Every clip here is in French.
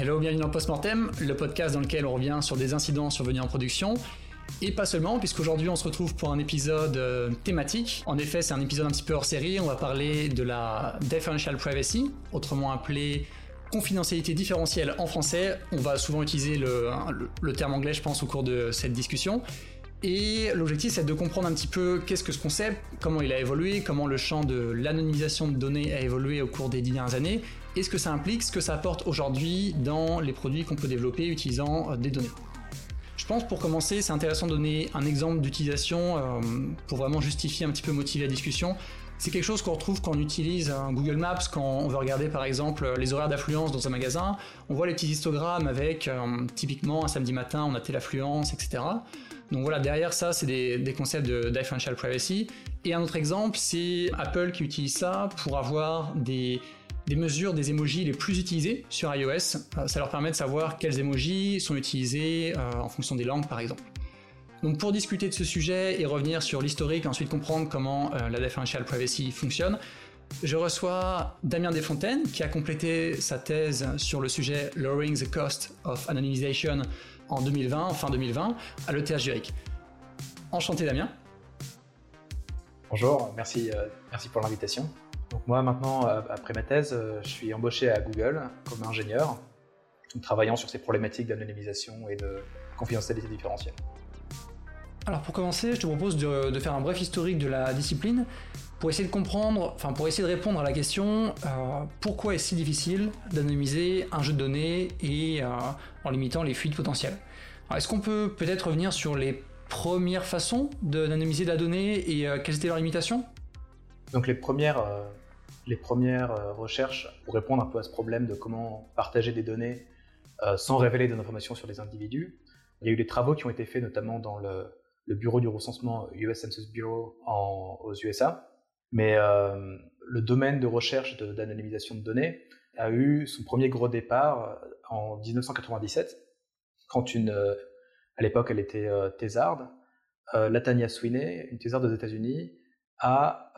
Hello, bienvenue dans Postmortem, le podcast dans lequel on revient sur des incidents survenus en production. Et pas seulement, puisqu'aujourd'hui on se retrouve pour un épisode euh, thématique. En effet, c'est un épisode un petit peu hors série. On va parler de la Differential Privacy, autrement appelée confidentialité différentielle en français. On va souvent utiliser le, le terme anglais, je pense, au cours de cette discussion. Et l'objectif, c'est de comprendre un petit peu qu'est-ce que ce concept, comment il a évolué, comment le champ de l'anonymisation de données a évolué au cours des dernières années, et ce que ça implique, ce que ça apporte aujourd'hui dans les produits qu'on peut développer utilisant euh, des données. Je pense pour commencer, c'est intéressant de donner un exemple d'utilisation euh, pour vraiment justifier un petit peu motiver la discussion. C'est quelque chose qu'on retrouve quand on utilise un Google Maps, quand on veut regarder par exemple les horaires d'affluence dans un magasin. On voit les petits histogrammes avec euh, typiquement un samedi matin on a telle affluence, etc. Donc voilà, derrière ça, c'est des, concepts de differential privacy. Et un autre exemple, c'est Apple qui utilise ça pour avoir des, mesures des emojis les plus utilisés sur iOS. Euh, ça leur permet de savoir quels emojis sont utilisés euh, en fonction des langues, par exemple. Donc pour discuter de ce sujet et revenir sur l'historique ensuite comprendre comment euh, la differential privacy fonctionne, je reçois Damien Desfontaines qui a complété sa thèse sur le sujet Lowering the Cost of Anonymization en 2020, fin 2020, à l'ETH Zurich. Enchanté Damien. Bonjour, merci, euh, merci pour l'invitation. Donc moi maintenant, euh, après ma thèse, euh, je suis embauché à Google comme ingénieur, travaillant sur ces problématiques d'anonymisation et de confidentialité différentielle. Alors pour commencer, je te propose de, de, faire un bref historique de la discipline pour essayer de comprendre, enfin pour essayer de répondre à la question pourquoi est-ce si difficile d'anonymiser un jeu de données et en limitant les fuites potentielles? Est-ce qu'on peut peut-être revenir sur les premières façons d'anonymiser la donnée et euh, quelles étaient leurs limitations? Donc les premières, euh, les premières euh, recherches pour répondre un peu à ce problème de comment partager des données sans révéler des informations sur les individus, il y a eu des travaux qui ont été faits notamment dans le, bureau du recensement US Census Bureau aux USA. Mais le domaine de recherche d'anonymisation de, données a eu son premier gros départ en 1997, quand une, euh, à l'époque elle était euh, thésarde, euh, Latanya Sweeney, une thésarde des États-Unis, a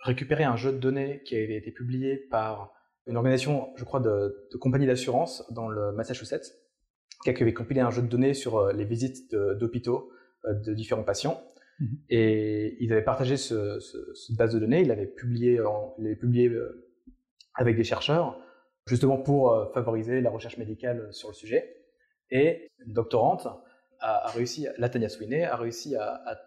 récupéré un jeu de données qui avait été publié par une organisation, je crois, de compagnie d'assurance dans le Massachusetts, qui avait compilé un jeu de données sur les visites d'hôpitaux de, différents patients. Mhm. Et ils avaient partagé ce, cette base de données, ils l'avaient publié, en, publié avec des chercheurs justement pour euh, favoriser la recherche médicale sur le sujet. Et une doctorante a, réussi, Latanya Sweeney, a réussi à,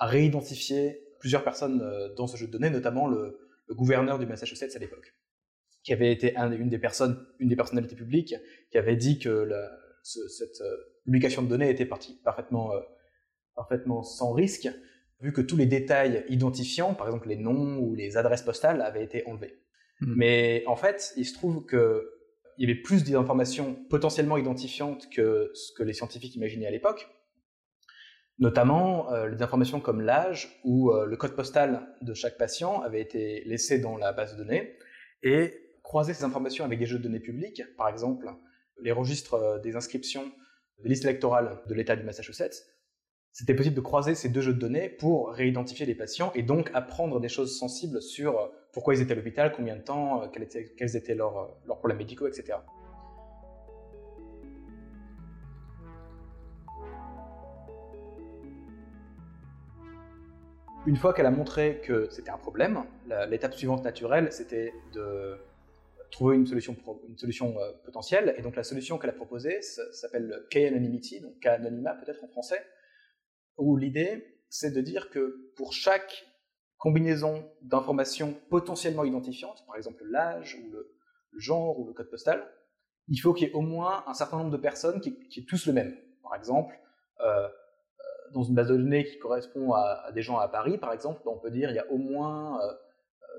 réidentifier plusieurs personnes euh, dans ce jeu de données, notamment le, gouverneur du Massachusetts à l'époque, qui avait été une des personnalités publiques, qui avait dit que cette euh, publication de données était parfaitement, parfaitement sans risque, vu que tous les détails identifiants, par exemple les noms ou les adresses postales, avaient été enlevés. Hmm. Mais en fait, il se trouve que il y avait plus d'informations potentiellement identifiantes que ce que les scientifiques imaginaient à l'époque, notamment euh, les informations comme l'âge ou euh, le code postal de chaque patient avait été laissé dans la base de données, et croiser ces informations avec des jeux de données publics, par exemple les registres euh, des inscriptions des listes électorales de l'État du Massachusetts, c'était possible de croiser ces deux jeux de données pour réidentifier les patients et donc apprendre des choses sensibles sur pourquoi ils étaient à l'hôpital, combien de temps, euh, quels étaient, leurs, euh, problèmes médicaux, etc. Une fois qu'elle a montré que c'était un problème, l'étape suivante naturelle, c'était de trouver une solution, euh, potentielle. Et donc la solution qu'elle a proposée s'appelle K-anonymity, donc K-anonymat peut-être en français, où l'idée, c'est de dire que pour chaque combinaison d'informations potentiellement identifiantes, par exemple l'âge ou le, genre ou le code postal, il faut qu'il y ait au moins un certain nombre de personnes qui, qui aient tous le même. Par exemple, euh, euh, dans une base de données qui correspond à, des gens à Paris, par exemple, on peut dire il y a au moins, euh,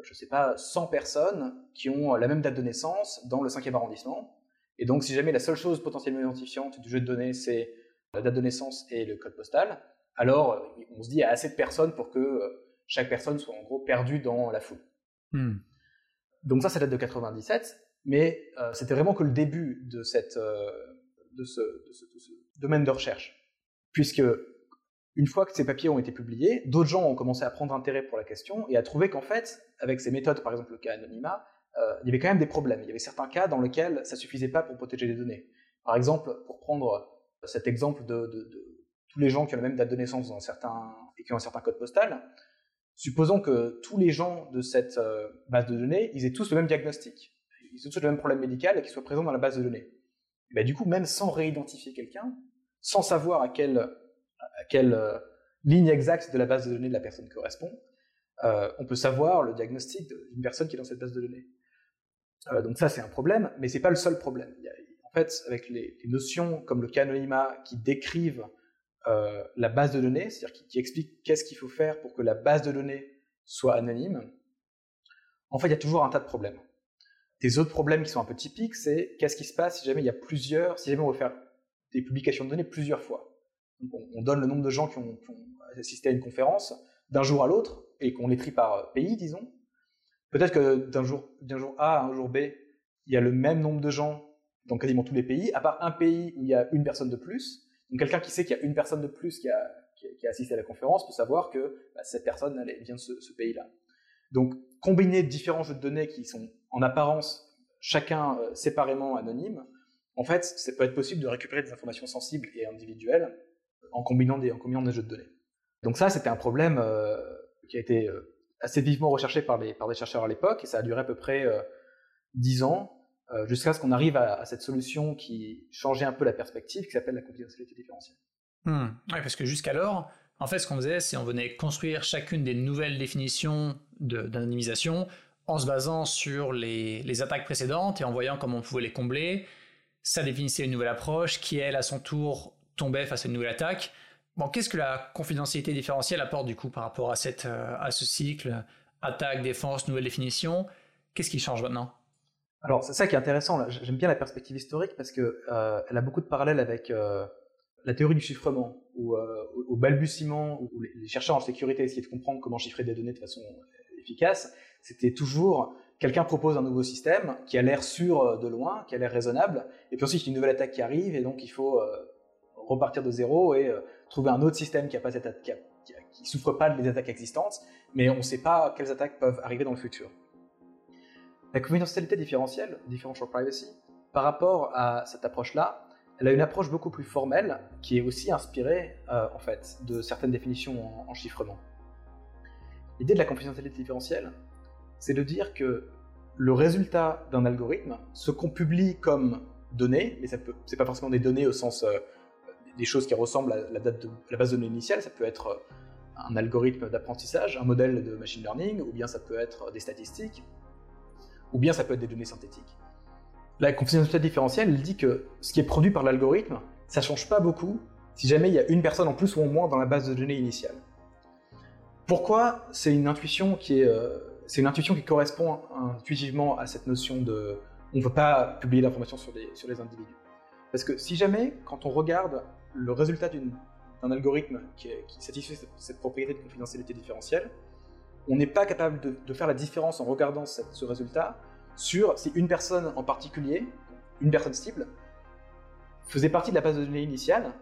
je sais pas, 100 personnes qui ont la même date de naissance dans le 5e arrondissement. Et donc, si jamais la seule chose potentiellement identifiante du jeu de données, c'est la date de naissance et le code postal, alors on se dit il y a assez de personnes pour que chaque personne soit en gros perdue dans la foule. Hmm. Donc ça, ça date de 97, mais euh, c'était vraiment que le début de, cette, euh, de, ce, domaine de recherche. Puisque une fois que ces papiers ont été publiés, d'autres gens ont commencé à prendre intérêt pour la question et à trouver qu'en fait, avec ces méthodes, par exemple le cas anonymat, il y avait quand même des problèmes. Il y avait certains cas dans lesquels ça suffisait pas pour protéger les données. Par exemple, pour prendre cet exemple de, tous les gens qui ont la même date de naissance dans et qui ont un certain code postal, supposons que tous les gens de cette base de données, ils aient tous le même diagnostic, ils aient tous le même problème médical et qu'ils soient présents dans la base de données. Ben, du coup, même sans réidentifier quelqu'un, sans savoir à quelle, quelle ligne exacte de la base de données de la personne correspond, euh, on peut savoir le diagnostic d'une personne qui est dans cette base de données. Euh, donc ça, c'est un problème, mais c'est pas le seul problème. en fait, avec les, notions comme le cas anonymat qui décrivent euh, la base de données, c'est-à-dire qui, expliquent qu'est-ce qu'il faut faire pour que la base de données soit anonyme, en fait, il y a toujours un tas de problèmes. Des autres problèmes qui sont un peu typiques, c'est qu'est-ce qui se passe si jamais il y a plusieurs, si jamais on veut faire des publications de données plusieurs fois. on, donne le nombre de gens qui ont, qui ont assisté à une conférence d'un jour à l'autre, et qu'on les trie par pays, disons, peut-être que d'un jour, d'un jour A à un jour B, il y a le même nombre de gens dans quasiment tous les pays, à part un pays où il y a une personne de plus. Donc quelqu'un qui sait qu'il y a une personne de plus qui a, qui assisté à la conférence peut savoir que bah, cette personne vient de ce, pays-là. Donc combiner différents jeux de données qui sont en apparence chacun euh, séparément anonymes, en fait, ça peut être possible de récupérer des informations sensibles et individuelles en combinant des, en combinant des jeux de données. Donc ça, c'était un problème euh, qui a été euh, assez vivement recherché par, les, par des chercheurs à l'époque, et ça a duré à peu près euh, dix ans, euh, jusqu'à ce qu'on arrive à, cette solution qui changeait un peu la perspective, qui s'appelle la confidentialité différentielle. Hmm. Oui, parce que jusqu'alors, en fait, ce qu'on faisait, c'est on venait construire chacune des nouvelles définitions d'anonymisation en se basant sur les, attaques précédentes et en voyant comment on pouvait les combler. Ça définissait une nouvelle approche qui, elle, à son tour, tombait face à une nouvelle attaque. Bon, qu'est-ce que la confidentialité différentielle apporte du coup par rapport à, euh, à ce cycle? Attaque, défense, nouvelle définition Qu'est-ce qui change maintenant? Alors, c'est ça qui est intéressant. J'aime bien la perspective historique parce qu'elle euh, elle a beaucoup de parallèles avec euh, la théorie du chiffrement, où au balbutiement, où les chercheurs en sécurité essayaient de comprendre comment chiffrer des données de façon efficace, c'était toujours quelqu'un propose un nouveau système qui a l'air sûr de loin, qui a l'air raisonnable, et puis ensuite a une nouvelle attaque qui arrive, et donc il faut repartir de zéro et trouver un autre système qui ne souffre pas des attaques existantes, mais on ne sait pas quelles attaques peuvent arriver dans le futur. La confidentialité différentielle, differential privacy, par rapport à cette approche-là, elle a une approche beaucoup plus formelle qui est aussi inspirée euh, en fait de certaines définitions en, chiffrement. L'idée de la confidentialité différentielle, c'est de dire que le résultat d'un algorithme, ce qu'on publie comme données, mais ce n'est pas forcément des données au sens euh, des choses qui ressemblent à la, base de données initiale. Ça peut être euh, un algorithme d'apprentissage, un modèle de machine learning, ou bien ça peut être des statistiques, ou bien ça peut être des données synthétiques. La confidentialité différentielle, elle dit que ce qui est produit par l'algorithme, ça change pas beaucoup si jamais il y a une personne en plus ou en moins dans la base de données initiale. Pourquoi C'est une intuition qui euh, correspond intuitivement à cette notion de, on ne veut pas publier l'information sur les individus? Parce que si jamais, quand on regarde le résultat d'un algorithme qui, satisfait cette, propriété de confidentialité différentielle, on n'est pas capable de, faire la différence en regardant ce résultat sur si une personne en particulier, une personne cible, faisait partie de la base de données initiale.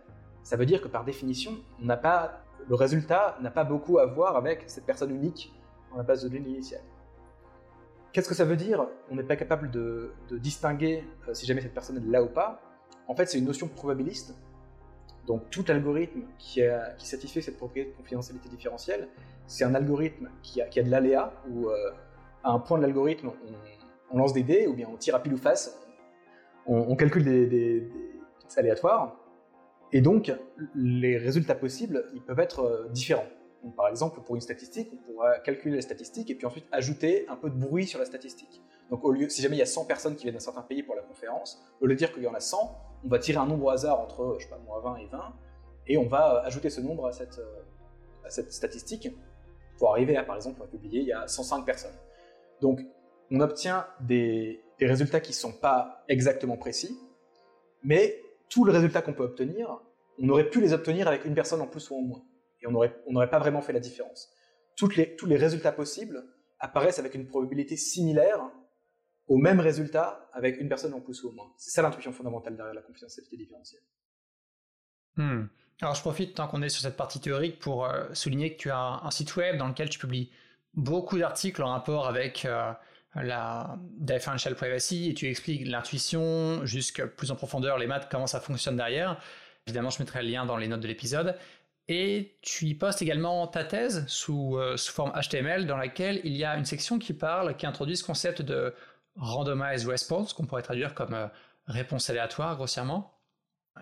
Ça veut dire que par définition, le résultat n'a pas beaucoup à voir avec cette personne unique dans la base de données initiale. Qu'est-ce que ça veut dire On n'est pas capable de, distinguer euh, si jamais cette personne est là ou pas? En fait, c'est une notion probabiliste donc tout algorithme qui, satisfait cette propriété de confidentialité différentielle, c'est un algorithme qui a, de l'aléa, où euh, à un point de l'algorithme, on, lance des dés, ou bien on tire à pile ou face, on, calcule des, aléatoires, et donc les résultats possibles, ils peuvent être euh, différents. par exemple, pour une statistique, on pourra calculer la statistique et puis ensuite ajouter un peu de bruit sur la statistique. Donc au lieu, si jamais il y a 100 personnes qui viennent d'un certain pays pour la conférence, au lieu de dire qu'il y en a 100, on va tirer un nombre au hasard entre, je sais pas, moins 20 et 20, et on va ajouter ce nombre à cette, euh, à cette statistique pour arriver à, par exemple, on va publier, il y a 105 personnes. Donc on obtient des, résultats qui ne sont pas exactement précis, mais tous les résultats qu'on peut obtenir, on aurait pu les obtenir avec une personne en plus ou en moins. Et on n'aurait pas vraiment fait la différence. Tous les résultats possibles apparaissent avec une probabilité similaire au même résultat avec une personne en plus ou moins. C'est ça l'intuition fondamentale derrière la confidentialité différentielle. Hmm. Alors je profite tant qu'on est sur cette partie théorique pour euh, souligner que tu as un, site web dans lequel tu publies beaucoup d'articles en rapport avec euh, la differential privacy et tu expliques l'intuition jusqu'à plus en profondeur, les maths, comment ça fonctionne derrière. Évidemment, je mettrai le lien dans les notes de l'épisode. Et tu y postes également ta thèse sous, euh, sous forme HTML dans laquelle il y a une section qui parle, qui introduit ce concept de randomized response, qu'on pourrait traduire comme euh, réponse aléatoire grossièrement.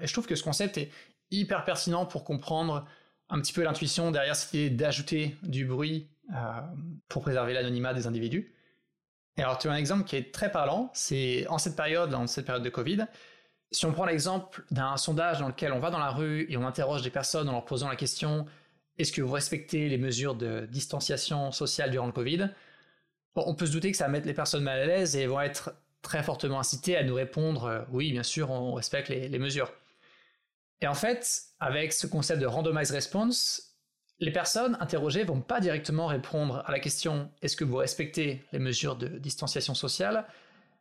Et je trouve que ce concept est hyper pertinent pour comprendre un petit peu l'intuition derrière cette idée d'ajouter du bruit euh, pour préserver l'anonymat des individus. Et alors tu as un exemple qui est très parlant, c'est en cette période, dans cette période de Covid, si on prend l'exemple d'un sondage dans lequel on va dans la rue et on interroge des personnes en leur posant la question est-ce que vous respectez les mesures de distanciation sociale durant le Covid? On peut se douter que ça va mettre les personnes mal à l'aise et vont être très fortement incitées à nous répondre euh, oui, bien sûr, on respecte les mesures. Et en fait, avec ce concept de randomized response, les personnes interrogées vont pas directement répondre à la question est-ce que vous respectez les mesures de distanciation sociale,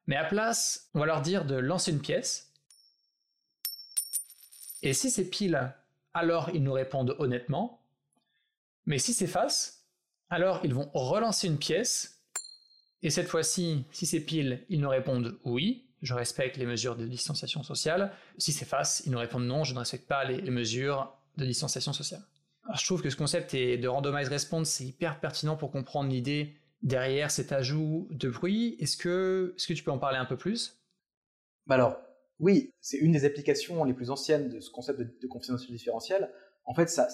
mais à place, on va leur dire de lancer une pièce. Et si c'est pile, alors ils nous répondent honnêtement. Mais si c'est face, alors ils vont relancer une pièce. Et cette fois-ci, si c'est pile, ils nous répondent oui je respecte les mesures de distanciation sociale. Si c'est face, ils nous répondent non, je ne respecte pas les, mesures de distanciation sociale. je trouve que ce concept de randomized response, c'est hyper pertinent pour comprendre l'idée derrière cet ajout de bruit. Est-ce que, est que tu peux en parler un peu plus? Bah Alors, oui, c'est une des applications les plus anciennes de ce concept de, confidentialité différentielle. En fait, ça,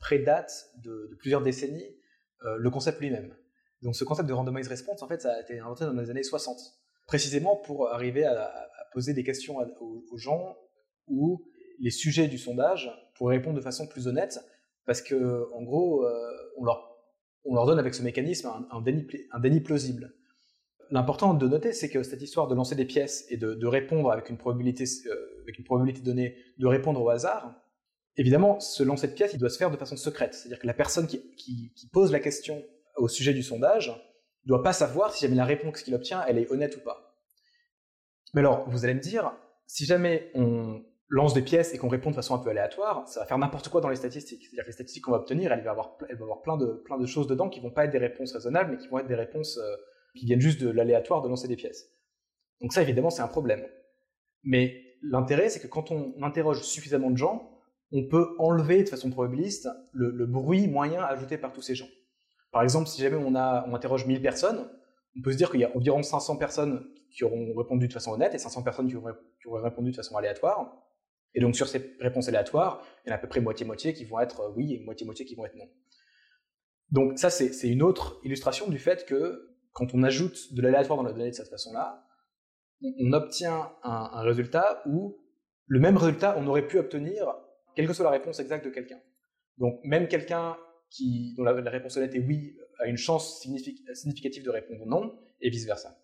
prédate de, plusieurs décennies euh, le concept lui-même. Donc ce concept de randomized response, en fait, ça a été inventé dans les années 60 précisément pour arriver à, poser des questions aux, gens où les sujets du sondage pourraient répondre de façon plus honnête, parce que en gros, euh, on, leur, on, leur, donne avec ce mécanisme un, déni, plausible. L'important de noter, c'est que cette histoire de lancer des pièces et de, répondre avec une probabilité, euh, avec une probabilité donnée, de répondre au hasard, évidemment, ce lancer de pièces, il doit se faire de façon secrète. C'est-à-dire que la personne qui pose la question au sujet du sondage ne doit pas savoir si jamais la réponse qu'il obtient, elle est honnête ou pas. Mais alors, vous allez me dire, si jamais on lance des pièces et qu'on répond de façon un peu aléatoire, ça va faire n'importe quoi dans les statistiques. C'est-à-dire que les statistiques qu'on va obtenir, elles vont avoir, plein, de, choses dedans qui vont pas être des réponses raisonnables, mais qui vont être des réponses euh, qui viennent juste de l'aléatoire de lancer des pièces. Donc ça, évidemment, c'est un problème. Mais l'intérêt, c'est que quand on interroge suffisamment de gens, on peut enlever de façon probabiliste le bruit moyen ajouté par tous ces gens. Par exemple, si jamais on, a, on interroge 1000 personnes, on peut se dire qu'il y a environ 500 personnes qui auront répondu de façon honnête et 500 personnes qui auraient, répondu de façon aléatoire. Et donc sur ces réponses aléatoires, il y en a à peu près moitié-moitié qui vont être oui et moitié-moitié qui vont être non. Donc ça, c'est une autre illustration du fait que quand on ajoute de l'aléatoire dans la donnée de cette façon-là, on, obtient un, résultat où le même résultat, on aurait pu obtenir quelle que soit la réponse exacte de quelqu'un. Donc même quelqu'un dont la, réponse honnête est oui a une chance significative de répondre non, et vice-versa.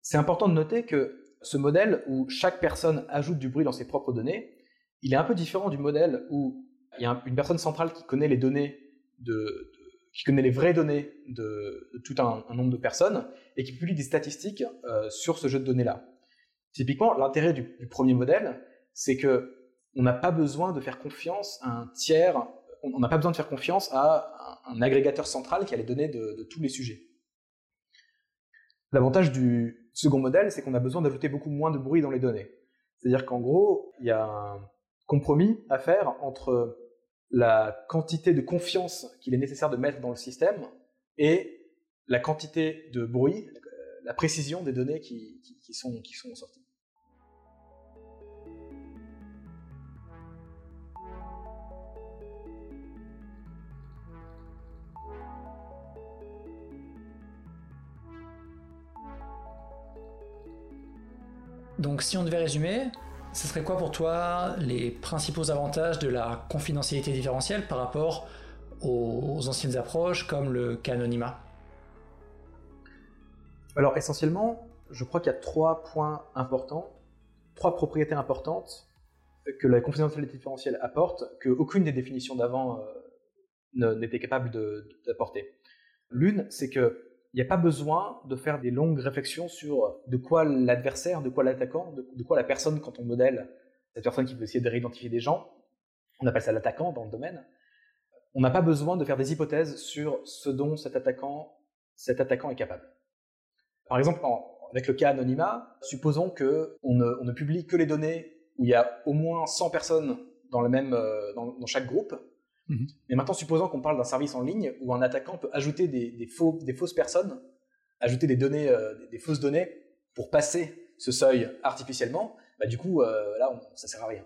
C'est important de noter que ce modèle où chaque personne ajoute du bruit dans ses propres données, il est un peu différent du modèle où il y a une personne centrale qui connaît les données de, qui connaît les vraies données de, tout un, nombre de personnes et qui publie des statistiques euh, sur ce jeu de données-là. Typiquement, l'intérêt du, premier modèle, c'est que on n'a pas besoin de faire confiance à un tiers on n'a pas besoin de faire confiance à un, agrégateur central qui a les données de, tous les sujets. L'avantage du second modèle, c'est qu'on a besoin d'ajouter beaucoup moins de bruit dans les données. C'est-à-dire qu'en gros, il y a un compromis à faire entre la quantité de confiance qu'il est nécessaire de mettre dans le système et la quantité de bruit, la précision des données qui, sont, qui sont sorties. Donc si on devait résumer, ce serait quoi pour toi les principaux avantages de la confidentialité différentielle par rapport aux anciennes approches comme le canonymat Alors essentiellement, je crois qu'il y a trois points importants, trois propriétés importantes que la confidentialité différentielle apporte, qu'aucune des définitions d'avant euh, n'était capable d'apporter. L'une, c'est que il n'y a pas besoin de faire des longues réflexions sur de quoi l'adversaire, de quoi l'attaquant, de, quoi la personne, quand on modèle cette personne qui veut essayer de réidentifier des gens, on appelle ça l'attaquant dans le domaine. On n'a pas besoin de faire des hypothèses sur ce dont cet attaquant, cet attaquant est capable. Par exemple, avec le cas anonymat, supposons que on ne, publie que les données où il y a au moins 100 personnes dans, le même, euh, dans, chaque groupe. Mhm. Mais maintenant, supposons qu'on parle d'un service en ligne où un attaquant peut ajouter des, fausses personnes, ajouter des données, euh, des, fausses données pour passer ce seuil artificiellement. Bah, du coup, euh, là, on, ça sert à rien.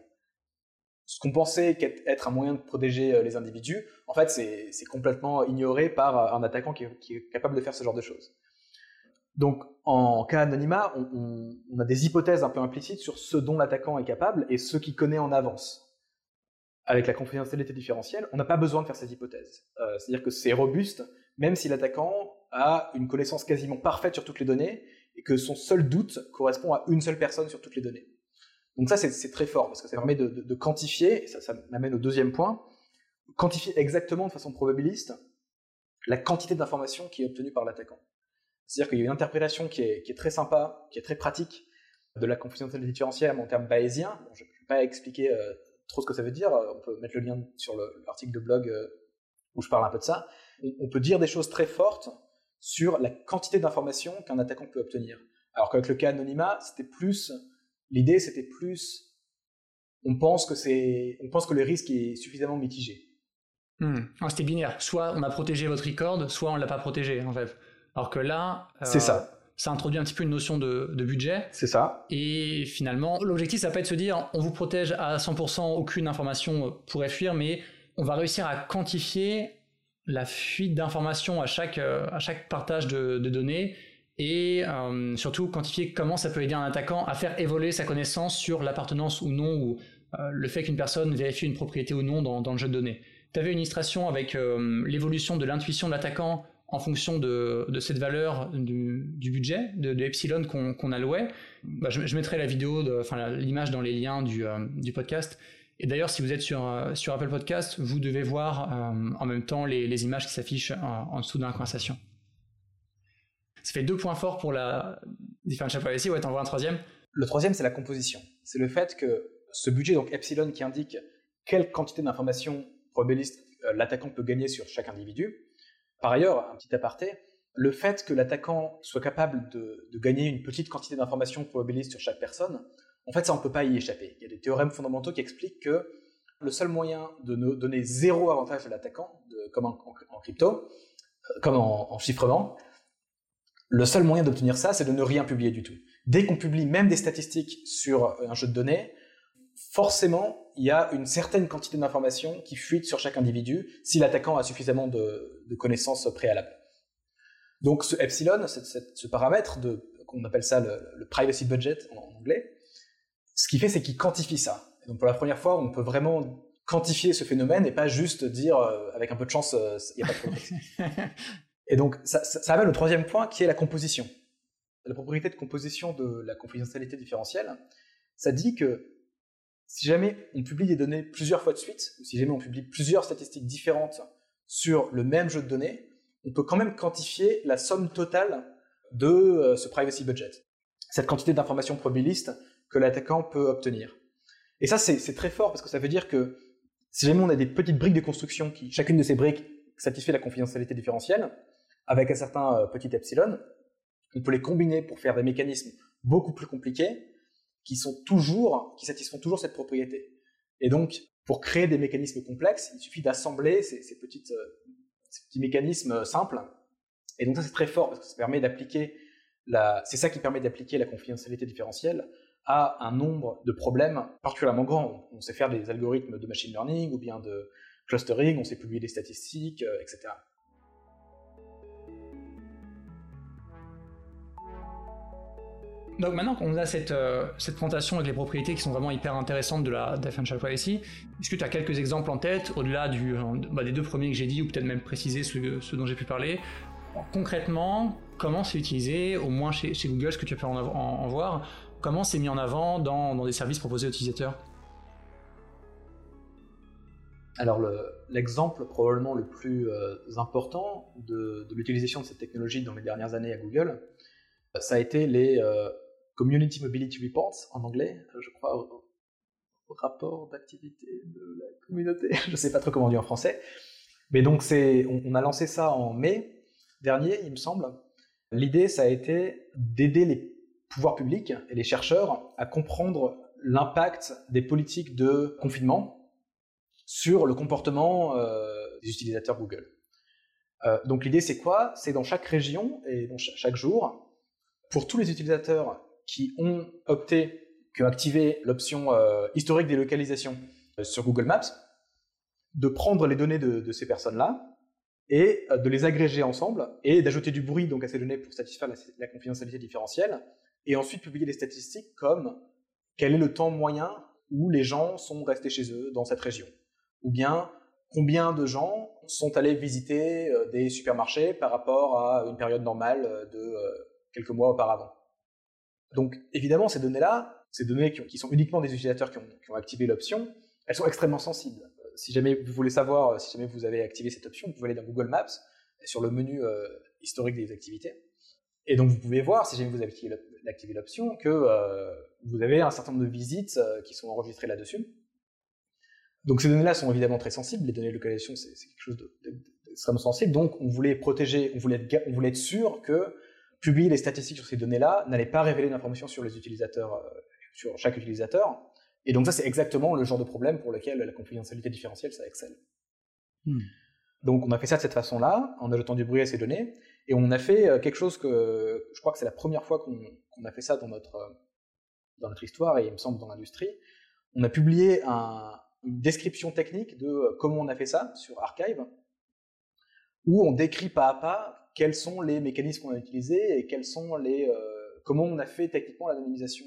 Ce qu'on pensait être un moyen de protéger les individus, en fait, c'est complètement ignoré par un attaquant qui est capable de faire ce genre de choses. Donc, en cas anonymat, on, a des hypothèses un peu implicites sur ce dont l'attaquant est capable et ce qu'il connaît en avance. Avec la confidentialité différentielle, on n'a pas besoin de faire ces hypothèses. Euh, c'est-à-dire que c'est robuste, même si l'attaquant a une connaissance quasiment parfaite sur toutes les données et que son seul doute correspond à une seule personne sur toutes les données. Donc ça, c'est très fort parce que ça permet de, quantifier, et ça, m'amène au deuxième point, quantifier exactement de façon probabiliste la quantité d'informations qui est obtenue par l'attaquant. C'est-à-dire qu'il y a une interprétation qui est, très sympa, qui est très pratique de la confidentialité différentielle en termes bayésiens. je ne vais pas expliquer euh, trop ce que ça veut dire, on peut mettre le lien sur l'article de blog euh, où je parle un peu de ça. On, peut dire des choses très fortes sur la quantité d'informations qu'un attaquant peut obtenir. Alors qu'avec le cas anonymat, c'était plus, l'idée c'était plus, on pense que c'est, on pense que le risque est suffisamment mitigé. Hmm. Ah, c'était binaire. Soit on a protégé votre record, soit on l'a pas protégé en fait. Alors que là, c'est ça. Euh, ça introduit un petit peu une notion de, budget. C'est ça. Et finalement, l'objectif, ça peut être de se dire, on vous protège à 100%, aucune information pourrait fuir, mais on va réussir à quantifier la fuite d'informations à chaque, euh, à chaque partage de, données et euh, surtout quantifier comment ça peut aider un attaquant à faire évoluer sa connaissance sur l'appartenance ou non, ou le fait qu'une personne vérifie une propriété ou non dans, dans le jeu de données. Tu avais une illustration avec l'évolution de l'intuition de l'attaquant en fonction de, cette valeur du, budget, de, epsilon qu'on allouait. Bah, je, mettrai la vidéo, enfin l'image dans les liens du, euh, podcast. Et d'ailleurs, si vous êtes sur, euh, sur Apple Podcast, vous devez voir euh, en même temps les, images qui s'affichent en, dessous de la conversation. Ça fait deux points forts pour la differential privacy. Ouais, t'en vois un troisième Le troisième, c'est la composition. C'est le fait que ce budget, donc epsilon, qui indique quelle quantité d'informations probabilistes l'attaquant peut gagner sur chaque individu, par ailleurs, un petit aparté, le fait que l'attaquant soit capable de, gagner une petite quantité d'informations probabilistes sur chaque personne, en fait, ça, on ne peut pas y échapper. Il y a des théorèmes fondamentaux qui expliquent que le seul moyen de donner zéro avantage à l'attaquant, comme en, crypto, euh, comme en, chiffrement, le seul moyen d'obtenir ça, c'est de ne rien publier du tout. Dès qu'on publie même des statistiques sur un jeu de données, forcément, il y a une certaine quantité d'informations qui fuitent sur chaque individu si l'attaquant a suffisamment de, connaissances préalables. Donc ce epsilon, ce paramètre qu'on appelle ça le, privacy budget en, anglais, ce qu'il fait, c'est qu'il quantifie ça. donc pour la première fois, on peut vraiment quantifier ce phénomène et pas juste dire euh, avec un peu de chance, euh, il n'y a pas de risque. et donc ça, ça amène au troisième point qui est la composition. La propriété de composition de la confidentialité différentielle, ça dit que si jamais on publie des données plusieurs fois de suite, ou si jamais on publie plusieurs statistiques différentes sur le même jeu de données, on peut quand même quantifier la somme totale de euh, ce privacy budget, cette quantité d'informations probabilistes que l'attaquant peut obtenir. Et ça, c'est très fort parce que ça veut dire que si jamais on a des petites briques de construction qui, chacune de ces briques satisfait la confidentialité différentielle, avec un certain euh, petit epsilon, on peut les combiner pour faire des mécanismes beaucoup plus compliqués qui sont toujours, qui satisfont toujours cette propriété. Et donc, pour créer des mécanismes complexes, il suffit d'assembler ces, petites, euh, ces petits mécanismes simples. Et donc ça, c'est très fort parce que ça permet d'appliquer c'est ça qui permet d'appliquer la confidentialité différentielle à un nombre de problèmes particulièrement grands. On sait faire des algorithmes de machine learning ou bien de clustering, on sait publier des statistiques, euh, etc. Donc maintenant qu'on a cette, euh, cette présentation avec les propriétés qui sont vraiment hyper intéressantes de la Differential Privacy, est-ce que tu as quelques exemples en tête, au-delà euh, bah, des deux premiers que j'ai dit, ou peut-être même préciser ceux, dont j'ai pu parler Concrètement, comment c'est utilisé, au moins chez, Google, ce que tu as pu en, voir, comment c'est mis en avant dans, dans, des services proposés aux utilisateurs? Alors l'exemple probablement le plus euh, important de l'utilisation de cette technologie dans les dernières années à Google, ça a été les, Community Mobility Reports en anglais, euh, je crois, au, rapport d'activité de la communauté, je ne sais pas trop comment on dit en français. Mais donc c'est, on, a lancé ça en mai dernier, il me semble. L'idée, ça a été d'aider les pouvoirs publics et les chercheurs à comprendre l'impact des politiques de confinement sur le comportement euh, des utilisateurs Google. Euh, donc l'idée c'est quoi? C'est dans chaque région et dans chaque jour, pour tous les utilisateurs qui ont opté, qui ont activé l'option euh, historique des localisations sur Google Maps, de prendre les données de, ces personnes-là et de les agréger ensemble et d'ajouter du bruit donc à ces données pour satisfaire la confidentialité différentielle et ensuite publier des statistiques comme quel est le temps moyen où les gens sont restés chez eux dans cette région, ou bien combien de gens sont allés visiter euh, des supermarchés par rapport à une période normale euh, de euh, quelques mois auparavant. Donc évidemment, ces données-là, ces données qui, sont uniquement des utilisateurs qui ont, activé l'option, elles sont extrêmement sensibles. Si jamais vous voulez savoir, si jamais vous avez activé cette option, vous pouvez aller dans Google Maps, sur le menu historique des activités, et donc vous pouvez voir, si jamais vous avez activé l'option, que euh, vous avez un certain nombre de visites euh, qui sont enregistrées là-dessus. Donc ces données-là sont évidemment très sensibles, les données de localisation c'est quelque chose d'extrêmement sensible, donc on voulait protéger, on voulait être sûr que publier les statistiques sur ces données-là n'allait pas révéler d'informations sur les utilisateurs, euh, sur chaque utilisateur. Et donc ça c'est exactement le genre de problème pour lequel la confidentialité différentielle ça excelle. Hmm. Donc on a fait ça de cette façon-là, en ajoutant du bruit à ces données, et on a fait euh, quelque chose que je crois que c'est la première fois qu'on a fait ça dans notre, euh, dans notre histoire et il me semble dans l'industrie. On a publié une description technique de comment on a fait ça sur Archive, où on décrit pas à pas quels sont les mécanismes qu'on a utilisés et quels sont les, comment on a fait techniquement l'anonymisation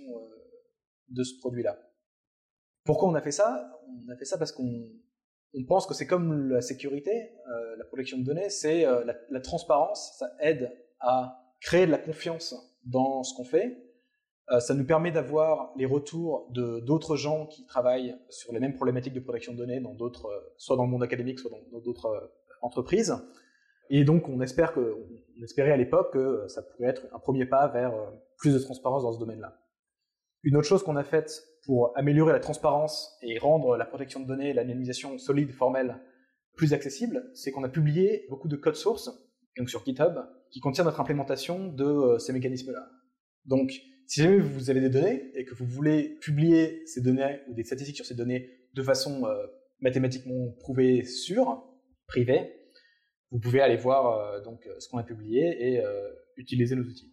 de ce produit-là. Pourquoi on a fait ça? On a fait ça parce qu'on on pense que c'est comme la sécurité, euh, la protection de données, c'est euh, la, transparence, ça aide à créer de la confiance dans ce qu'on fait. Euh, ça nous permet d'avoir les retours de d'autres gens qui travaillent sur les mêmes problématiques de protection de données, dans soit dans le monde académique, soit dans d'autres entreprises. Et donc, on espérait à l'époque que ça pourrait être un premier pas vers plus de transparence dans ce domaine-là. Une autre chose qu'on a faite pour améliorer la transparence et rendre la protection de données et l'anonymisation solide, formelle, plus accessible, c'est qu'on a publié beaucoup de code source, donc sur GitHub, qui contient notre implémentation de euh, ces mécanismes-là. Donc, si jamais vous avez des données et que vous voulez publier ces données ou des statistiques sur ces données de façon euh, mathématiquement prouvée, sûre, privée, vous pouvez aller voir euh, donc ce qu'on a publié et utiliser nos outils.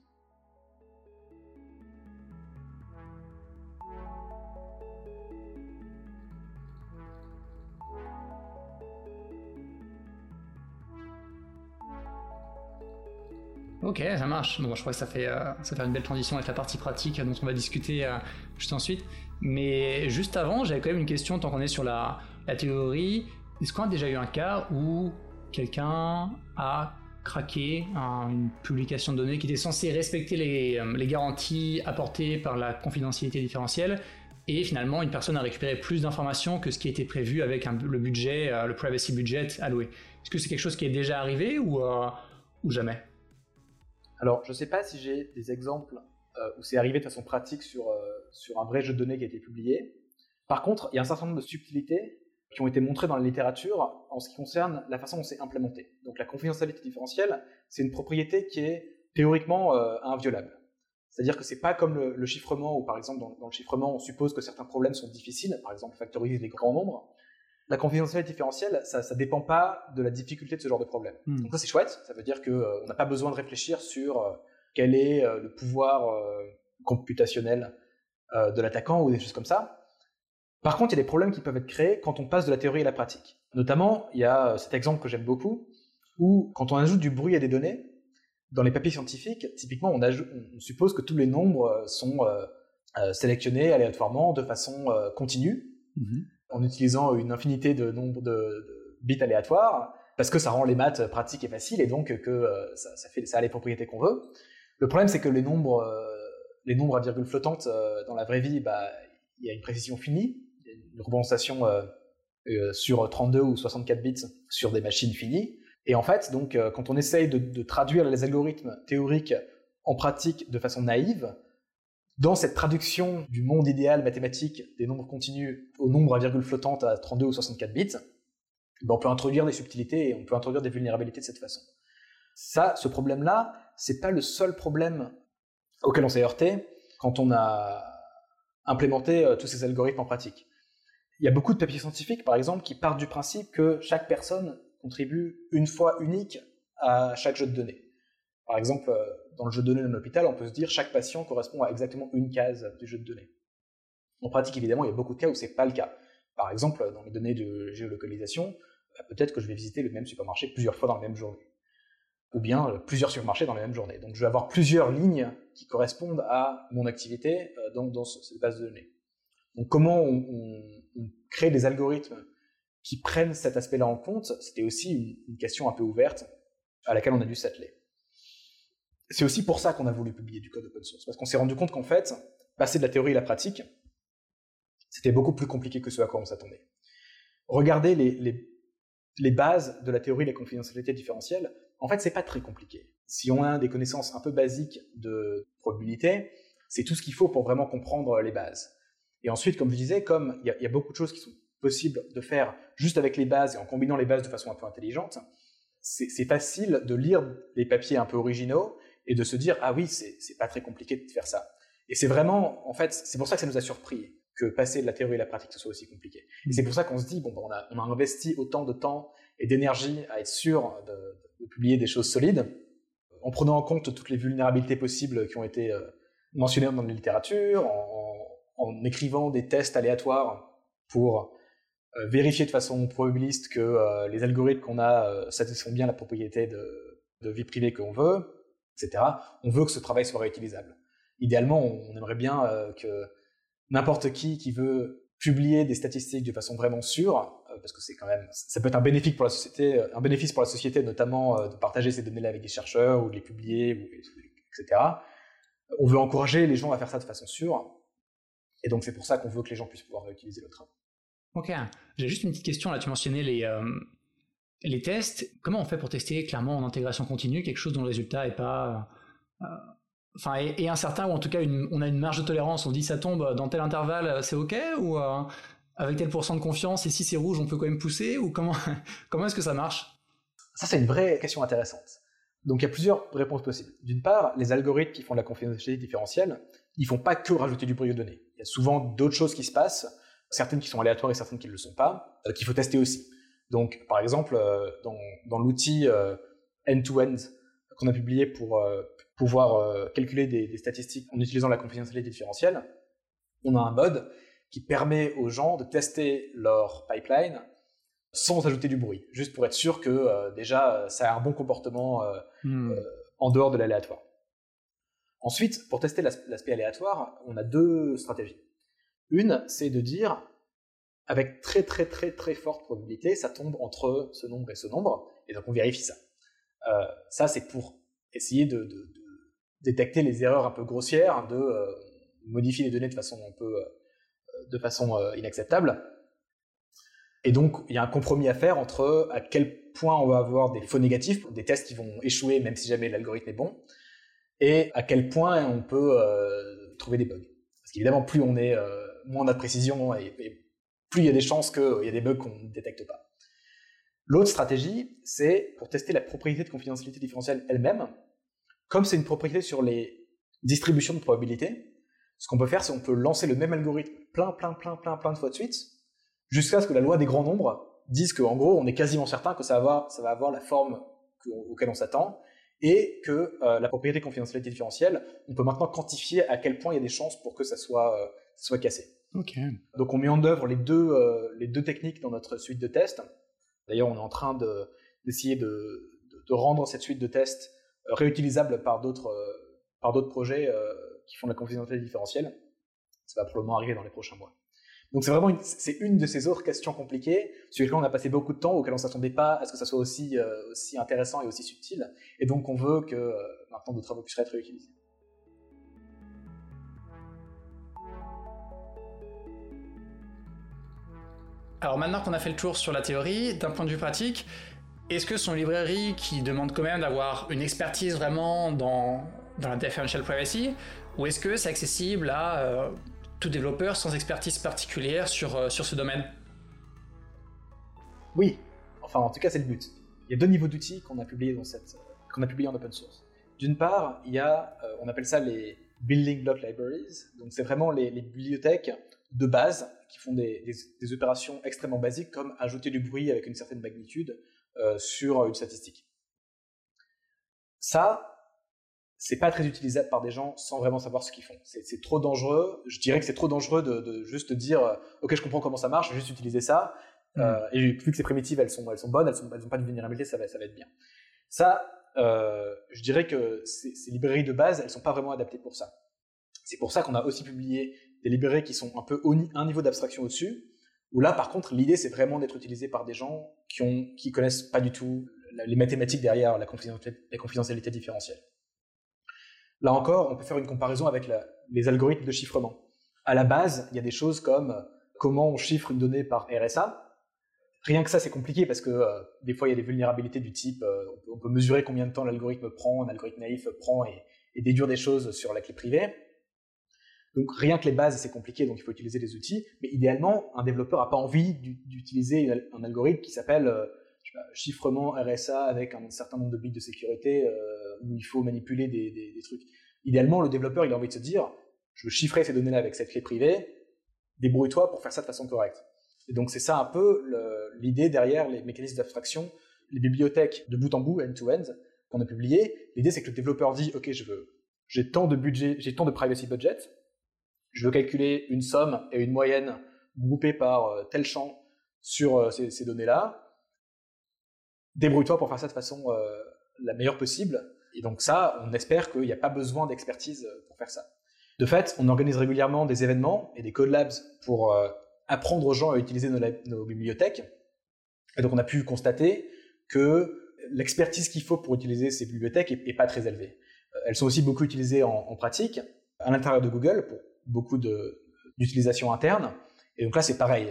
Ok, ça marche. Bon, je crois que ça fait, euh, ça fait une belle transition avec la partie pratique dont on va discuter euh, juste ensuite. Mais juste avant, j'avais quand même une question tant qu'on est sur la, la théorie. Est-ce qu'on a déjà eu un cas où quelqu'un a craqué une publication de données qui était censée respecter les, euh, les, garanties apportées par la confidentialité différentielle et finalement une personne a récupéré plus d'informations que ce qui était prévu avec le budget, le privacy budget alloué. Est-ce que c'est quelque chose qui est déjà arrivé ou, ou jamais? Alors, je ne sais pas si j'ai des exemples euh, où c'est arrivé de façon pratique sur, euh, sur un vrai jeu de données qui a été publié. Par contre, il y a un certain nombre de subtilités qui ont été montrées dans la littérature en ce qui concerne la façon dont c'est implémenté. Donc la confidentialité différentielle, c'est une propriété qui est théoriquement euh, inviolable. C'est-à-dire que c'est pas comme le, chiffrement, où par exemple dans, dans, le chiffrement on suppose que certains problèmes sont difficiles, par exemple factoriser les grands nombres la confidentialité différentielle, ça ne dépend pas de la difficulté de ce genre de problème. Hmm. Donc ça c'est chouette, ça veut dire qu'on euh, n'a pas besoin de réfléchir sur euh, quel est euh, le pouvoir computationnel de l'attaquant ou des choses comme ça. Par contre, il y a des problèmes qui peuvent être créés quand on passe de la théorie à la pratique. Notamment, il y a cet exemple que j'aime beaucoup, où quand on ajoute du bruit à des données, dans les papiers scientifiques, typiquement, on, on suppose que tous les nombres sont sélectionnés aléatoirement de façon continue. Mm-hmm en utilisant une infinité de nombres de, bits aléatoires, parce que ça rend les maths pratiques et faciles, et donc que euh, ça, fait, ça a les propriétés qu'on veut. Le problème, c'est que les nombres, euh, les nombres à virgule flottante euh, dans la vraie vie, bah, il y a une précision finie, une représentation sur 32 ou 64 bits sur des machines finies. Et en fait, donc, quand on essaye de, traduire les algorithmes théoriques en pratique de façon naïve, dans cette traduction du monde idéal mathématique des nombres continus au nombre à virgule flottante à 32 ou 64 bits, ben on peut introduire des subtilités et on peut introduire des vulnérabilités de cette façon. Ça, ce problème-là, c'est pas le seul problème auquel on s'est heurté quand on a implémenté euh, tous ces algorithmes en pratique. Il y a beaucoup de papiers scientifiques, par exemple, qui partent du principe que chaque personne contribue une fois unique à chaque jeu de données. Par exemple, euh, dans le jeu de données d'un hôpital, on peut se dire chaque patient correspond à exactement une case du jeu de données. En pratique, évidemment, il y a beaucoup de cas où c'est pas le cas. Par exemple, dans les données de géolocalisation, bah, peut-être que je vais visiter le même supermarché plusieurs fois dans la même journée. Ou bien euh, plusieurs supermarchés dans la même journée. Donc je vais avoir plusieurs lignes qui correspondent à mon activité euh, dans, cette base de données. Donc comment on, crée des algorithmes qui prennent cet aspect-là en compte, c'était aussi une, question un peu ouverte à laquelle on a dû s'atteler. C'est aussi pour ça qu'on a voulu publier du code open source, parce qu'on s'est rendu compte qu'en fait, passer de la théorie à la pratique, c'était beaucoup plus compliqué que ce à quoi on s'attendait. Regardez les, les, bases de la théorie de la confidentialité différentielle. En fait, c'est pas très compliqué. Si on a des connaissances un peu basiques de probabilité, c'est tout ce qu'il faut pour vraiment comprendre les bases. Et ensuite, comme je disais, comme il y, a beaucoup de choses qui sont possibles de faire juste avec les bases et en combinant les bases de façon un peu intelligente, c'est facile de lire les papiers un peu originaux et de se dire ah oui, c'est pas très compliqué de faire ça. Et c'est vraiment, en fait, c'est pour ça que ça nous a surpris que passer de la théorie à la pratique, ce soit aussi compliqué. Et c'est pour ça qu'on se dit, bon, ben, on, a, on, a, investi autant de temps et d'énergie à être sûr de, publier des choses solides, en prenant en compte toutes les vulnérabilités possibles qui ont été euh, mentionnées dans la littérature, en, en, écrivant des tests aléatoires pour euh, vérifier de façon probabiliste que euh, les algorithmes qu'on a satisfont bien la propriété de, vie privée qu'on veut, etc. On veut que ce travail soit réutilisable. Idéalement, on, aimerait bien que n'importe qui qui veut publier des statistiques de façon vraiment sûre, euh, parce que c'est quand même, ça peut être un bénéfice pour la société, euh, un bénéfice pour la société, notamment euh, de partager ces données-là avec des chercheurs ou de les publier, etc. On veut encourager les gens à faire ça de façon sûre, et donc c'est pour ça qu'on veut que les gens puissent pouvoir réutiliser le travail. Ok, j'ai juste une petite question là. Tu mentionnais les les tests. Comment on fait pour tester clairement en intégration continue quelque chose dont le résultat est pas enfin, et, incertain, ou en tout cas on a une marge de tolérance, on dit ça tombe dans tel intervalle, c'est ok, ou euh, avec tel pourcent de confiance, et si c'est rouge, on peut quand même pousser, ou comment, comment est-ce que ça marche? Ça, c'est une vraie question intéressante. Donc il y a plusieurs réponses possibles. D'une part, les algorithmes qui font de la confidentialité différentielle, ils font pas que rajouter du bruit aux données. Il y a souvent d'autres choses qui se passent, certaines qui sont aléatoires et certaines qui ne le sont pas, euh, qu'il faut tester aussi. Donc par exemple, euh, dans, dans l'outil end-to-end qu'on a publié pour, pouvoir euh, calculer des, statistiques en utilisant la confidentialité différentielle, on a un mode qui permet aux gens de tester leur pipeline sans ajouter du bruit, juste pour être sûr que euh, déjà ça a un bon comportement euh, hmm. en dehors de l'aléatoire. Ensuite, pour tester l'aspect aléatoire, on a deux stratégies. Une, c'est de dire, avec très très très très forte probabilité, ça tombe entre ce nombre et ce nombre, et donc on vérifie ça. ça, c'est pour essayer de, détecter les erreurs un peu grossières, de euh, modifier les données de façon un peu euh, de façon euh, inacceptable. Et donc, il y a un compromis à faire entre à quel point on va avoir des faux négatifs, des tests qui vont échouer même si jamais l'algorithme est bon, et à quel point on peut trouver des bugs. Parce qu'évidemment, plus on est, moins on a de précision, et, plus il y a des chances qu'il y a des bugs qu'on ne détecte pas. L'autre stratégie, c'est pour tester la propriété de confidentialité différentielle elle-même, comme c'est une propriété sur les distributions de probabilité, ce qu'on peut faire, c'est qu'on peut lancer le même algorithme plein, plein, plein, plein, plein de fois de suite, jusqu'à ce que la loi des grands nombres dise qu'en gros, on est quasiment certain que ça va ça va avoir la forme auquel on s'attend, et que euh, la propriété confidentialité différentielle, on peut maintenant quantifier à quel point il y a des chances pour que ça soit, euh, soit cassé. Donc on met en œuvre les deux, euh, les deux techniques dans notre suite de tests. D'ailleurs, on est en train d'essayer de, de, de, rendre cette suite de tests réutilisable par d'autres par d'autres projets qui font de la confidentialité différentielle. Ça va probablement arriver dans les prochains mois. Donc c'est vraiment une, c'est une de ces autres questions compliquées sur lesquelles on a passé beaucoup de temps, auxquelles on s'attendait pas à ce que ça soit aussi euh, aussi intéressant et aussi subtil. Et donc on veut que maintenant nos travaux puissent être réutilisés. Alors maintenant qu'on a fait le tour sur la théorie, d'un point de vue pratique, est-ce que son librairie qui demande quand même d'avoir une expertise vraiment dans, dans la differential privacy, ou est-ce que c'est accessible à euh, tout développeur sans expertise particulière sur, euh, sur ce domaine Oui, enfin en tout cas c'est le but. Il y a deux niveaux d'outils qu'on a publiés dans cette, qu'on a publiées en open source. D'une part, il y a, on appelle ça les building block libraries. Donc c'est vraiment les, bibliothèques de base qui font des, opérations extrêmement basiques comme ajouter du bruit avec une certaine magnitude sur une statistique. Ça, c'est pas très utilisable par des gens sans vraiment savoir ce qu'ils font. C'est trop dangereux. Je dirais que c'est trop dangereux de, juste dire euh, ok je comprends comment ça marche, je vais juste utiliser ça. Mm. Euh, et vu que c'est primitif, elles sont elles sont bonnes, elles sont elles ont pas de vulnérabilité, ça va ça va être bien. Ça, euh, je dirais que ces, librairies de base, elles sont pas vraiment adaptées pour ça. C'est pour ça qu'on a aussi publié des librairies qui sont un peu au, un niveau d'abstraction au-dessus. Où là, par contre, l'idée c'est vraiment d'être utilisé par des gens qui ont qui connaissent pas du tout les mathématiques derrière la confidentialité, la confidentialité différentielle. Là encore, on peut faire une comparaison avec les algorithmes de chiffrement. À la base, il y a des choses comme euh, comment on chiffre une donnée par RSA. Rien que ça, c'est compliqué parce que euh, des fois, il y a des vulnérabilités du type euh, on, peut, mesurer combien de temps l'algorithme prend, un algorithme naïf prend et, déduire des choses sur la clé privée. Donc rien que les bases, c'est compliqué, donc il faut utiliser des outils. Mais idéalement, un développeur n'a pas envie d'utiliser un algorithme qui s'appelle chiffrement RSA avec un certain nombre de bits de sécurité où il faut manipuler des, trucs. Idéalement, le développeur, il a envie de se dire, je veux chiffrer ces données-là avec cette clé privée, débrouille-toi pour faire ça de façon correcte. Et donc c'est ça un peu l'idée derrière les mécanismes d'abstraction, les bibliothèques de bout en bout, end-to-end, qu'on a publiées. L'idée c'est que le développeur dit, ok, je veux, j'ai tant de budget, j'ai tant de privacy budget, je veux calculer une somme et une moyenne groupées par euh, tel champ sur euh, ces, données-là. Débrouille-toi pour faire ça de façon euh, la meilleure possible. Et donc ça, on espère qu'il n'y a pas besoin d'expertise euh, pour faire ça. De fait, on organise régulièrement des événements et des code labs pour euh, apprendre aux gens à utiliser nos, bibliothèques. Et donc on a pu constater que l'expertise qu'il faut pour utiliser ces bibliothèques n'est pas très élevée. Euh, elles sont aussi beaucoup utilisées en, pratique, à l'intérieur de Google, pour beaucoup d'utilisation interne. Et donc là, c'est pareil.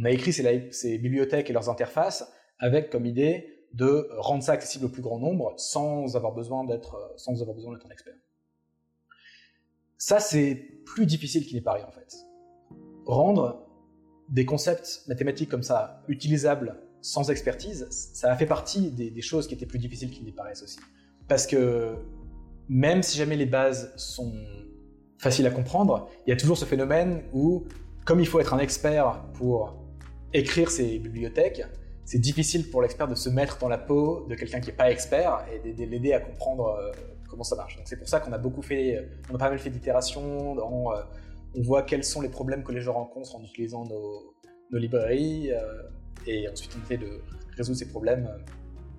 on a écrit ces bibliothèques et leurs interfaces avec comme idée de rendre ça accessible au plus grand nombre sans avoir besoin d'être sans avoir besoin d'être un expert. Ça, c'est plus difficile qu'il n'est pareil en fait. Rendre des concepts mathématiques comme ça utilisables sans expertise, ça a fait partie des, choses qui étaient plus difficiles qu'il n'y paraissent aussi. Parce que même si jamais les bases sont faciles à comprendre, il y a toujours ce phénomène où, comme il faut être un expert pour écrire ces bibliothèques, c'est difficile pour l'expert de se mettre dans la peau de quelqu'un qui n'est pas expert et de, l'aider à comprendre euh, comment ça marche. Donc c'est pour ça qu'on a beaucoup fait, on a pas mal fait d'itérations, euh, on voit quels sont les problèmes que les gens rencontrent en utilisant nos, librairies euh, et ensuite on essaie de résoudre ces problèmes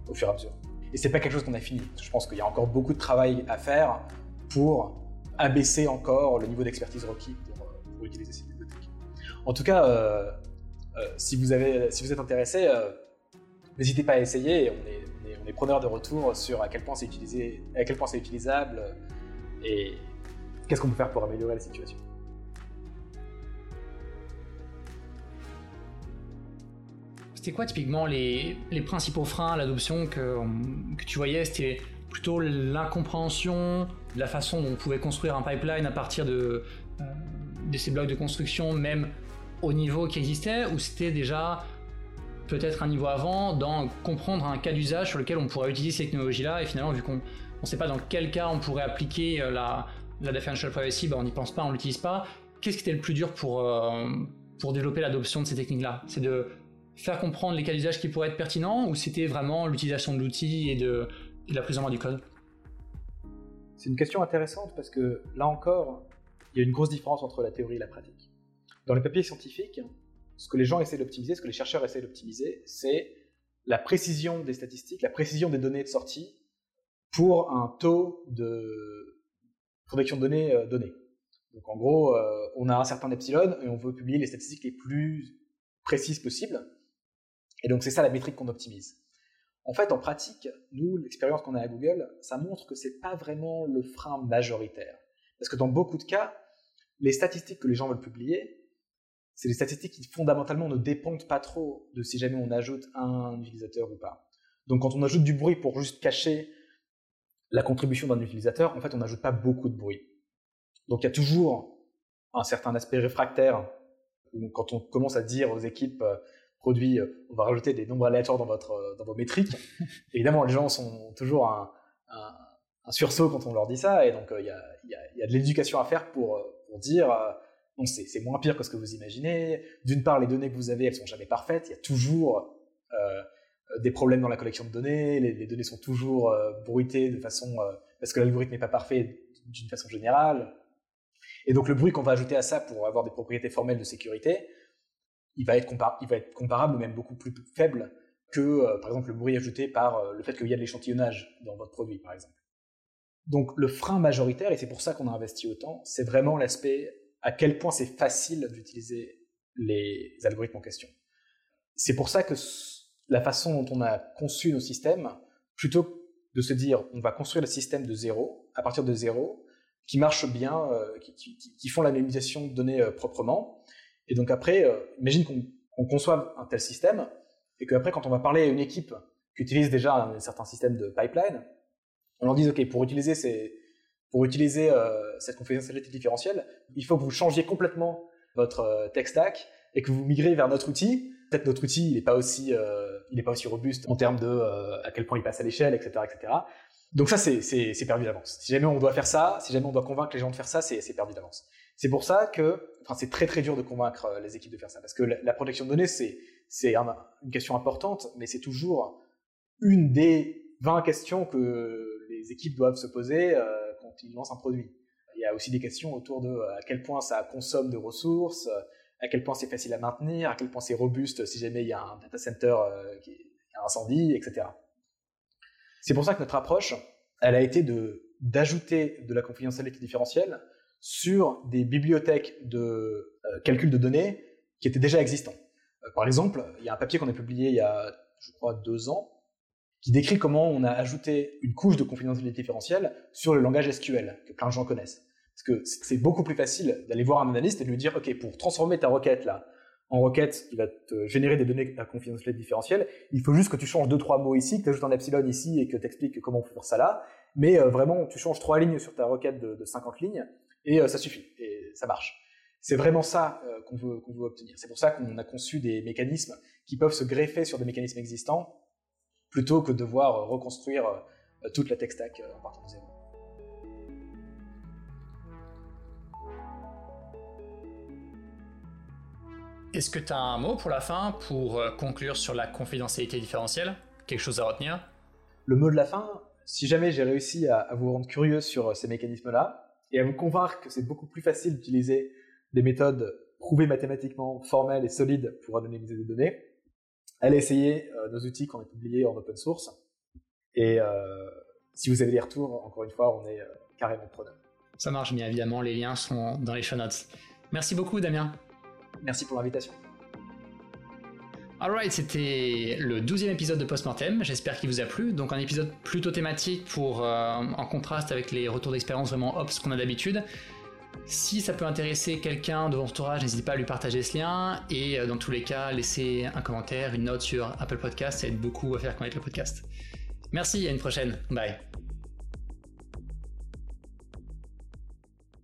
au fur et à mesure. Et c'est pas quelque chose qu'on a fini. Je pense qu'il y a encore beaucoup de travail à faire pour abaisser encore le niveau d'expertise requis pour, utiliser ces bibliothèques. En tout cas, si vous êtes intéressé, n'hésitez pas à essayer. On est, on preneur de retour sur à quel point c'est utilisé, à quel point c'est utilisable et qu'est-ce qu'on peut faire pour améliorer la situation. C'était quoi typiquement les, principaux freins à l'adoption que, que, tu voyais? C'était plutôt l'incompréhension de la façon dont on pouvait construire un pipeline à partir de, euh, de ces blocs de construction, même au niveau qui existait, ou c'était déjà peut-être un niveau avant dans comprendre un cas d'usage sur lequel on pourrait utiliser ces technologies-là. Et finalement, vu qu'on ne sait pas dans quel cas on pourrait appliquer euh, la, la differential privacy, bah, on n'y pense pas, on l'utilise pas. Qu'est-ce qui était le plus dur pour, euh, pour développer l'adoption de ces techniques-là? C'est de faire comprendre les cas d'usage qui pourraient être pertinents ou c'était vraiment l'utilisation de l'outil et de, et de la prise en main du code? C'est une question intéressante parce que là encore, il y a une grosse différence entre la théorie et la pratique. Dans les papiers scientifiques, ce que les gens essaient d'optimiser, ce que les chercheurs essaient d'optimiser, c'est la précision des statistiques, la précision des données de sortie pour un taux de protection de données euh, donné. Donc en gros, euh, on a un certain epsilon et on veut publier les statistiques les plus précises possibles. Et donc c'est ça la métrique qu'on optimise. En fait, en pratique, nous, l'expérience qu'on a à Google, ça montre que c'est pas vraiment le frein majoritaire. Parce que dans beaucoup de cas, les statistiques que les gens veulent publier, c'est des statistiques qui fondamentalement ne dépendent pas trop de si jamais on ajoute un utilisateur ou pas. Donc quand on ajoute du bruit pour juste cacher la contribution d'un utilisateur, en fait on n'ajoute pas beaucoup de bruit. Donc il y a toujours un certain aspect réfractaire où quand on commence à dire aux équipes euh, produit, on va rajouter des nombres aléatoires dans, votre, dans vos métriques. Évidemment, les gens sont toujours un, un, sursaut quand on leur dit ça, et donc il y, a, y, a, de l'éducation à faire pour, pour dire non, c'est moins pire que ce que vous imaginez. D'une part, les données que vous avez, elles sont jamais parfaites. Il y a toujours des problèmes dans la collection de données. Les, données sont toujours bruitées de façon parce que l'algorithme n'est pas parfait d'une façon générale. Et donc le bruit qu'on va ajouter à ça pour avoir des propriétés formelles de sécurité, il va être, il être comparable, même beaucoup plus faible que, euh, par exemple, le bruit ajouté par euh, le fait qu'il y a de l'échantillonnage dans votre produit, par exemple. Donc le frein majoritaire, et c'est pour ça qu'on a investi autant, c'est vraiment l'aspect à quel point c'est facile d'utiliser les algorithmes en question. C'est pour ça que la façon dont on a conçu nos systèmes, plutôt de se dire on va construire le système de zéro, à partir de zéro, qui marche bien, euh, qui, font l'anonymisation de données euh, proprement. Et donc après, euh, imagine qu'on conçoive un tel système, et qu'après, quand on va parler à une équipe qui utilise déjà un, certain système de pipeline, on leur dit, OK, pour utiliser, ces, pour utiliser cette confidentialité différentielle, il faut que vous changiez complètement votre tech stack et que vous migrez vers notre outil. Peut-être notre outil, il n'est pas aussi, il n'est pas aussi robuste en termes de à quel point il passe à l'échelle, etc., etc. Donc ça, c'est perdu d'avance. Si jamais on doit faire ça, si jamais on doit convaincre les gens de faire ça, c'est perdu d'avance. C'est pour ça que, enfin, c'est très très dur de convaincre euh, les équipes de faire ça, parce que la, protection de données, c'est une question importante, mais c'est toujours une des 20 questions que les équipes doivent se poser euh, quand ils un produit. Il y a aussi des questions autour de euh, à quel point ça consomme de ressources, à quel point c'est facile à maintenir, à quel point c'est robuste si jamais il y a un data center qui est incendie, etc. C'est pour ça que notre approche, elle a été d'ajouter de la confidentialité différentielle sur des bibliothèques de euh, calcul de données qui étaient déjà existants. Euh, par exemple, il y a un papier qu'on a publié il y a, je crois, deux ans, qui décrit comment on a ajouté une couche de confidentialité différentielle sur le langage SQL, que plein de gens connaissent. Parce que c'est beaucoup plus facile d'aller voir un analyste et de lui dire, OK, pour transformer ta requête là, en requête qui va te générer des données à confidentialité différentielle. Il faut juste que tu changes deux trois mots ici, que tu ajoutes un epsilon ici et que tu expliques comment on peut faire ça là. Mais euh, vraiment, tu changes trois lignes sur ta requête de, 50 lignes et euh, ça suffit et ça marche. C'est vraiment ça euh, qu'on veut, qu'on veut obtenir. C'est pour ça qu'on a conçu des mécanismes qui peuvent se greffer sur des mécanismes existants plutôt que de devoir reconstruire toute la tech stack en partant de zéro. Est-ce que tu as un mot pour la fin pour euh, conclure sur la confidentialité différentielle? Quelque chose à retenir? Le mot de la fin, si jamais j'ai réussi à, vous rendre curieux sur euh, ces mécanismes-là et à vous convaincre que c'est beaucoup plus facile d'utiliser des méthodes prouvées mathématiquement, formelles et solides pour anonymiser des données, allez essayer euh, nos outils qu'on a publiés en open source. Et si vous avez des retours, encore une fois, on est carrément preneur. Ça marche bien évidemment, les liens sont dans les show notes. Merci beaucoup Damien. Merci pour l'invitation. Alright, c'était le douzième épisode de Postmortem, j'espère qu'il vous a plu. Donc un épisode plutôt thématique pour, euh, en contraste avec les retours d'expérience vraiment ops qu'on a d'habitude. Si ça peut intéresser quelqu'un de votre entourage, n'hésitez pas à lui partager ce lien et euh, dans tous les cas, laissez un commentaire, une note sur Apple Podcast, ça aide beaucoup à faire connaître le podcast. Merci, à une prochaine. Bye.